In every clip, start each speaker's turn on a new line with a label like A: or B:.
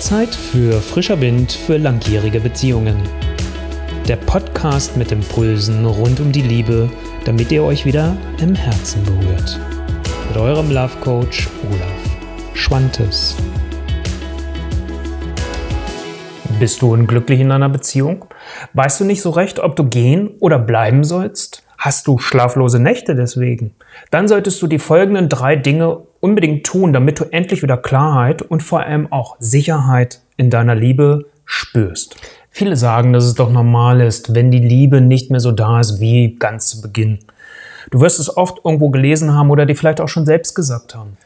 A: Zeit für frischer Wind für langjährige Beziehungen. Der Podcast mit Impulsen rund um die Liebe, damit ihr euch wieder im Herzen berührt. Mit eurem Love Coach Olaf Schwantes. Bist du unglücklich in einer Beziehung? Weißt du nicht so recht, ob du gehen oder bleiben sollst? Hast du schlaflose Nächte deswegen? Dann solltest du die folgenden drei Dinge unbedingt tun, damit du endlich wieder Klarheit und vor allem auch Sicherheit in deiner Liebe spürst. Viele sagen, dass es doch normal ist, wenn die Liebe nicht mehr so da ist wie ganz zu Beginn. Du wirst es oft irgendwo gelesen haben oder dir vielleicht auch schon selbst gesagt haben.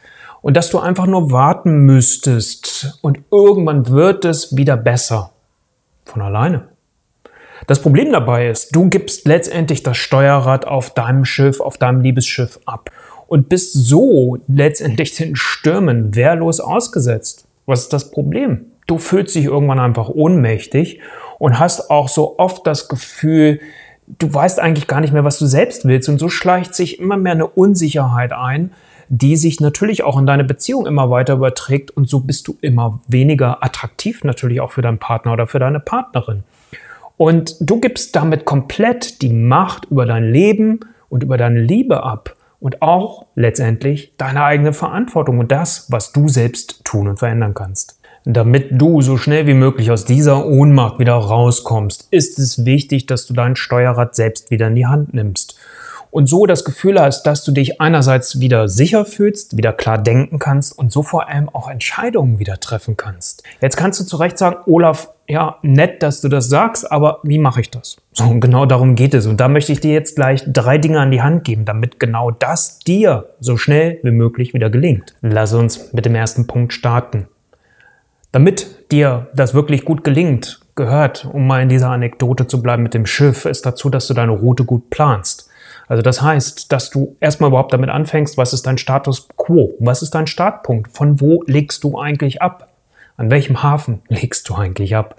A: Und dass du einfach nur warten müsstest und irgendwann wird es wieder besser. Von alleine. Das Problem dabei ist, du gibst letztendlich das Steuerrad auf deinem Schiff, auf deinem Liebesschiff ab und bist so letztendlich den Stürmen wehrlos ausgesetzt. Was ist das Problem? Du fühlst dich irgendwann einfach ohnmächtig und hast auch so oft das Gefühl, du weißt eigentlich gar nicht mehr, was du selbst willst. Und so schleicht sich immer mehr eine Unsicherheit ein, die sich natürlich auch in deine Beziehung immer weiter überträgt. Und so bist du immer weniger attraktiv natürlich auch für deinen Partner oder für deine Partnerin. Und du gibst damit komplett die Macht über dein Leben und über deine Liebe ab und auch letztendlich deine eigene Verantwortung und das, was du selbst tun und verändern kannst. Damit du so schnell wie möglich aus dieser Ohnmacht wieder rauskommst, ist es wichtig, dass du dein Steuerrad selbst wieder in die Hand nimmst und so das Gefühl hast, dass du dich einerseits wieder sicher fühlst, wieder klar denken kannst und so vor allem auch Entscheidungen wieder treffen kannst. Jetzt kannst du zu Recht sagen, Olaf, ja, nett, dass du das sagst, aber wie mache ich das? So, und genau darum geht es. Und da möchte ich dir jetzt gleich drei Dinge an die Hand geben, damit genau das dir so schnell wie möglich wieder gelingt. Lass uns mit dem ersten Punkt starten. Damit dir das wirklich gut gelingt, gehört, um mal in dieser Anekdote zu bleiben mit dem Schiff, ist dazu, dass du deine Route gut planst. Also das heißt, dass du erstmal überhaupt damit anfängst, was ist dein Status quo? Was ist dein Startpunkt? Von wo legst du eigentlich ab? An welchem Hafen legst du eigentlich ab?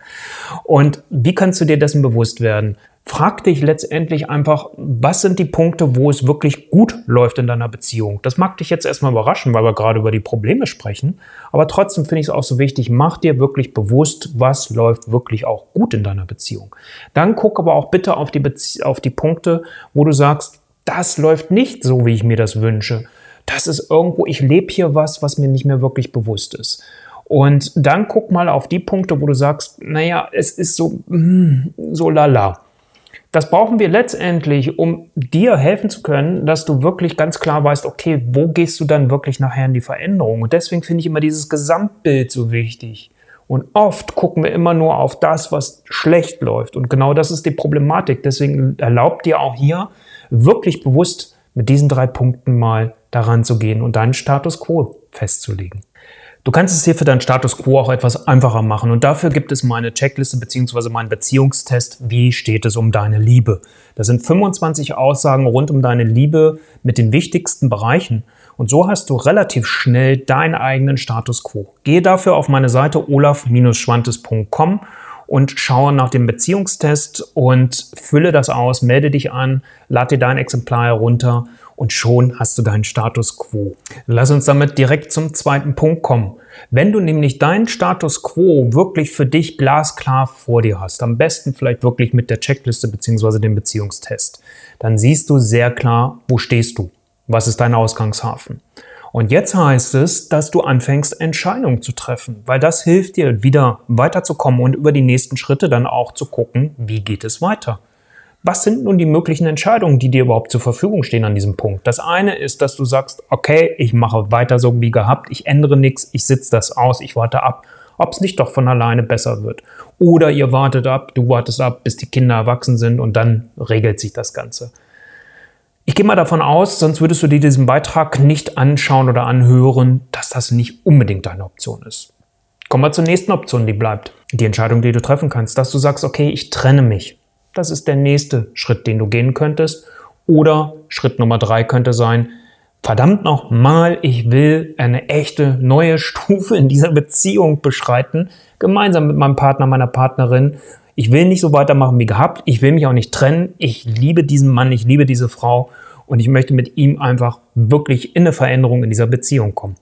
A: Und wie kannst du dir dessen bewusst werden? Frag dich letztendlich einfach, was sind die Punkte, wo es wirklich gut läuft in deiner Beziehung? Das mag dich jetzt erstmal überraschen, weil wir gerade über die Probleme sprechen. Aber trotzdem finde ich es auch so wichtig, mach dir wirklich bewusst, was läuft wirklich auch gut in deiner Beziehung. Dann guck aber auch bitte auf die, Bezie auf die Punkte, wo du sagst, das läuft nicht so, wie ich mir das wünsche. Das ist irgendwo, ich lebe hier was, was mir nicht mehr wirklich bewusst ist. Und dann guck mal auf die Punkte, wo du sagst, naja, es ist so, mm, so lala. Das brauchen wir letztendlich, um dir helfen zu können, dass du wirklich ganz klar weißt, okay, wo gehst du dann wirklich nachher in die Veränderung? Und deswegen finde ich immer dieses Gesamtbild so wichtig. Und oft gucken wir immer nur auf das, was schlecht läuft. Und genau das ist die Problematik. Deswegen erlaubt dir auch hier wirklich bewusst mit diesen drei Punkten mal daran zu gehen und deinen Status quo festzulegen. Du kannst es hier für deinen Status quo auch etwas einfacher machen und dafür gibt es meine Checkliste bzw. meinen Beziehungstest, wie steht es um deine Liebe. Das sind 25 Aussagen rund um deine Liebe mit den wichtigsten Bereichen und so hast du relativ schnell deinen eigenen Status quo. Gehe dafür auf meine Seite olaf-schwantes.com und schaue nach dem Beziehungstest und fülle das aus, melde dich an, lade dir dein Exemplar herunter und schon hast du deinen Status quo. Lass uns damit direkt zum zweiten Punkt kommen. Wenn du nämlich deinen Status quo wirklich für dich glasklar vor dir hast, am besten vielleicht wirklich mit der Checkliste bzw. dem Beziehungstest, dann siehst du sehr klar, wo stehst du, was ist dein Ausgangshafen. Und jetzt heißt es, dass du anfängst, Entscheidungen zu treffen, weil das hilft dir, wieder weiterzukommen und über die nächsten Schritte dann auch zu gucken, wie geht es weiter was sind nun die möglichen Entscheidungen, die dir überhaupt zur Verfügung stehen an diesem Punkt? Das eine ist, dass du sagst, okay, ich mache weiter so wie gehabt, ich ändere nichts, ich sitze das aus, ich warte ab, ob es nicht doch von alleine besser wird. Oder ihr wartet ab, du wartest ab, bis die Kinder erwachsen sind und dann regelt sich das Ganze. Ich gehe mal davon aus, sonst würdest du dir diesen Beitrag nicht anschauen oder anhören, dass das nicht unbedingt deine Option ist. Kommen wir zur nächsten Option, die bleibt. Die Entscheidung, die du treffen kannst, dass du sagst, okay, ich trenne mich. Das ist der nächste Schritt, den du gehen könntest. Oder Schritt Nummer drei könnte sein, verdammt nochmal, ich will eine echte neue Stufe in dieser Beziehung beschreiten, gemeinsam mit meinem Partner, meiner Partnerin. Ich will nicht so weitermachen wie gehabt. Ich will mich auch nicht trennen. Ich liebe diesen Mann, ich liebe diese Frau und ich möchte mit ihm einfach wirklich in eine Veränderung in dieser Beziehung kommen.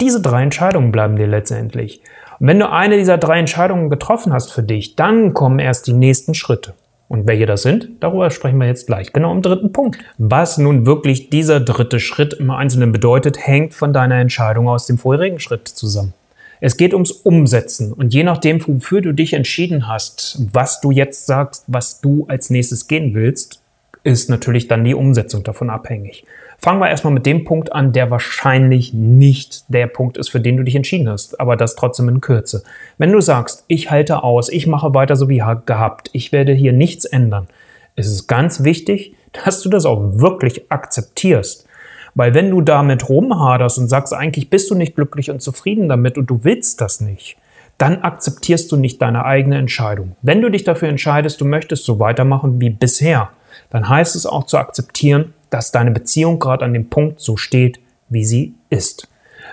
A: Diese drei Entscheidungen bleiben dir letztendlich. Und wenn du eine dieser drei Entscheidungen getroffen hast für dich, dann kommen erst die nächsten Schritte. Und welche das sind, darüber sprechen wir jetzt gleich genau im dritten Punkt. Was nun wirklich dieser dritte Schritt im Einzelnen bedeutet, hängt von deiner Entscheidung aus dem vorherigen Schritt zusammen. Es geht ums Umsetzen und je nachdem, wofür du dich entschieden hast, was du jetzt sagst, was du als nächstes gehen willst, ist natürlich dann die Umsetzung davon abhängig. Fangen wir erstmal mit dem Punkt an, der wahrscheinlich nicht der Punkt ist, für den du dich entschieden hast, aber das trotzdem in Kürze. Wenn du sagst, ich halte aus, ich mache weiter so wie gehabt, ich werde hier nichts ändern, ist es ganz wichtig, dass du das auch wirklich akzeptierst. Weil wenn du damit rumhaderst und sagst, eigentlich bist du nicht glücklich und zufrieden damit und du willst das nicht, dann akzeptierst du nicht deine eigene Entscheidung. Wenn du dich dafür entscheidest, du möchtest so weitermachen wie bisher, dann heißt es auch zu akzeptieren, dass deine Beziehung gerade an dem Punkt so steht, wie sie ist.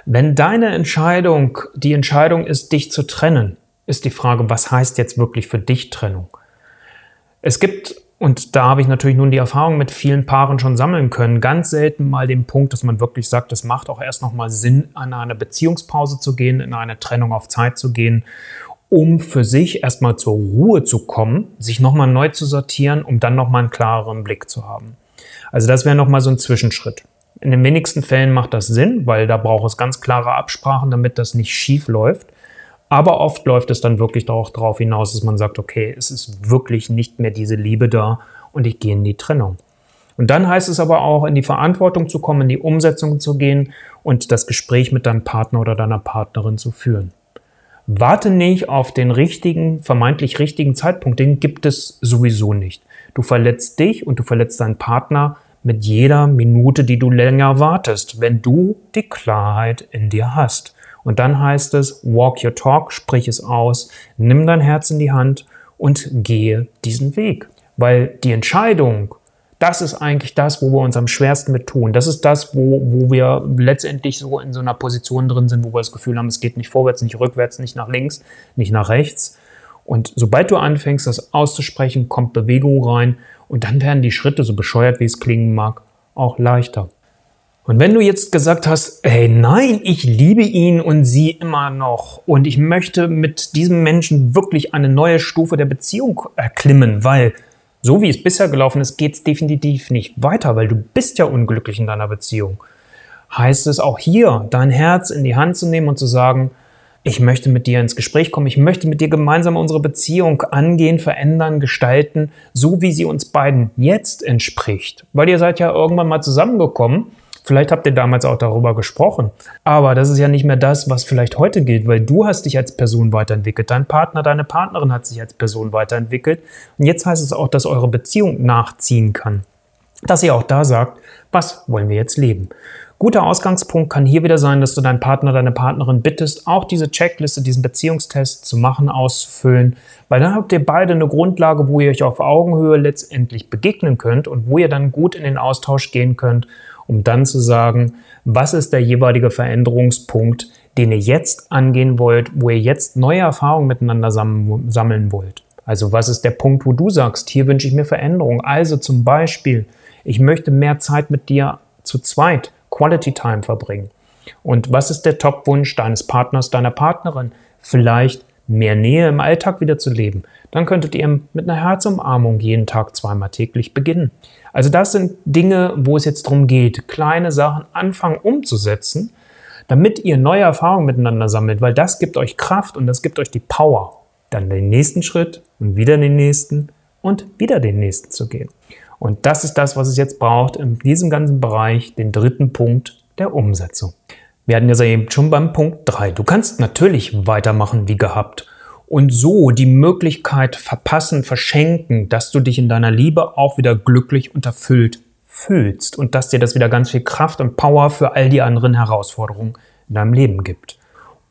A: Wenn deine Entscheidung die Entscheidung ist, dich zu trennen, ist die Frage, was heißt jetzt wirklich für dich Trennung? Es gibt, und da habe ich natürlich nun die Erfahrung mit vielen Paaren schon sammeln können, ganz selten mal den Punkt, dass man wirklich sagt, es macht auch erst nochmal Sinn, an eine Beziehungspause zu gehen, in eine Trennung auf Zeit zu gehen, um für sich erstmal zur Ruhe zu kommen, sich nochmal neu zu sortieren, um dann nochmal einen klareren Blick zu haben. Also das wäre nochmal so ein Zwischenschritt. In den wenigsten Fällen macht das Sinn, weil da braucht es ganz klare Absprachen, damit das nicht schief läuft. Aber oft läuft es dann wirklich auch darauf hinaus, dass man sagt, okay, es ist wirklich nicht mehr diese Liebe da und ich gehe in die Trennung. Und dann heißt es aber auch, in die Verantwortung zu kommen, in die Umsetzung zu gehen und das Gespräch mit deinem Partner oder deiner Partnerin zu führen. Warte nicht auf den richtigen, vermeintlich richtigen Zeitpunkt, den gibt es sowieso nicht. Du verletzt dich und du verletzt deinen Partner mit jeder Minute, die du länger wartest, wenn du die Klarheit in dir hast. Und dann heißt es, walk your talk, sprich es aus, nimm dein Herz in die Hand und gehe diesen Weg. Weil die Entscheidung, das ist eigentlich das, wo wir uns am schwersten mit tun. Das ist das, wo, wo wir letztendlich so in so einer Position drin sind, wo wir das Gefühl haben, es geht nicht vorwärts, nicht rückwärts, nicht nach links, nicht nach rechts. Und sobald du anfängst, das auszusprechen, kommt Bewegung rein und dann werden die Schritte, so bescheuert wie es klingen mag, auch leichter. Und wenn du jetzt gesagt hast, hey, nein, ich liebe ihn und sie immer noch und ich möchte mit diesem Menschen wirklich eine neue Stufe der Beziehung erklimmen, weil so wie es bisher gelaufen ist, geht es definitiv nicht weiter, weil du bist ja unglücklich in deiner Beziehung. Heißt es auch hier, dein Herz in die Hand zu nehmen und zu sagen, ich möchte mit dir ins Gespräch kommen, ich möchte mit dir gemeinsam unsere Beziehung angehen, verändern, gestalten, so wie sie uns beiden jetzt entspricht. Weil ihr seid ja irgendwann mal zusammengekommen. Vielleicht habt ihr damals auch darüber gesprochen. Aber das ist ja nicht mehr das, was vielleicht heute gilt, weil du hast dich als Person weiterentwickelt, dein Partner, deine Partnerin hat sich als Person weiterentwickelt. Und jetzt heißt es auch, dass eure Beziehung nachziehen kann. Dass ihr auch da sagt, was wollen wir jetzt leben? Guter Ausgangspunkt kann hier wieder sein, dass du deinen Partner, deine Partnerin bittest, auch diese Checkliste, diesen Beziehungstest zu machen, auszufüllen, weil dann habt ihr beide eine Grundlage, wo ihr euch auf Augenhöhe letztendlich begegnen könnt und wo ihr dann gut in den Austausch gehen könnt, um dann zu sagen, was ist der jeweilige Veränderungspunkt, den ihr jetzt angehen wollt, wo ihr jetzt neue Erfahrungen miteinander sammeln wollt. Also was ist der Punkt, wo du sagst, hier wünsche ich mir Veränderung. Also zum Beispiel, ich möchte mehr Zeit mit dir zu zweit Quality Time verbringen. Und was ist der Top-Wunsch deines Partners, deiner Partnerin? Vielleicht mehr Nähe im Alltag wieder zu leben. Dann könntet ihr mit einer Herzumarmung jeden Tag zweimal täglich beginnen. Also das sind Dinge, wo es jetzt darum geht, kleine Sachen anfangen umzusetzen, damit ihr neue Erfahrungen miteinander sammelt, weil das gibt euch Kraft und das gibt euch die Power, dann den nächsten Schritt und wieder den nächsten und wieder den nächsten zu gehen. Und das ist das, was es jetzt braucht in diesem ganzen Bereich, den dritten Punkt der Umsetzung. Wir hatten ja eben schon beim Punkt 3. Du kannst natürlich weitermachen wie gehabt und so die Möglichkeit verpassen, verschenken, dass du dich in deiner Liebe auch wieder glücklich und erfüllt fühlst und dass dir das wieder ganz viel Kraft und Power für all die anderen Herausforderungen in deinem Leben gibt.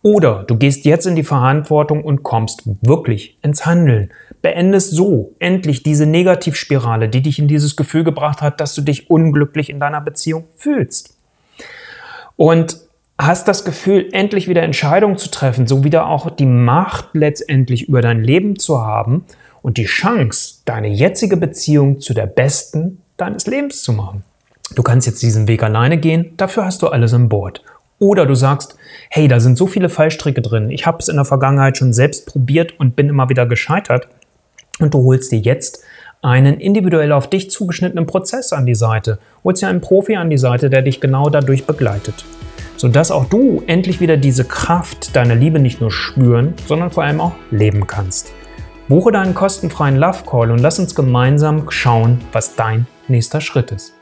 A: Oder du gehst jetzt in die Verantwortung und kommst wirklich ins Handeln. Beendest so endlich diese Negativspirale, die dich in dieses Gefühl gebracht hat, dass du dich unglücklich in deiner Beziehung fühlst. Und hast das Gefühl, endlich wieder Entscheidungen zu treffen, so wieder auch die Macht letztendlich über dein Leben zu haben und die Chance, deine jetzige Beziehung zu der besten deines Lebens zu machen. Du kannst jetzt diesen Weg alleine gehen, dafür hast du alles an Bord. Oder du sagst, hey, da sind so viele Fallstricke drin. Ich habe es in der Vergangenheit schon selbst probiert und bin immer wieder gescheitert. Und du holst dir jetzt einen individuell auf dich zugeschnittenen Prozess an die Seite. Holst dir einen Profi an die Seite, der dich genau dadurch begleitet. Sodass auch du endlich wieder diese Kraft deiner Liebe nicht nur spüren, sondern vor allem auch leben kannst. Buche deinen kostenfreien Love Call und lass uns gemeinsam schauen, was dein nächster Schritt ist.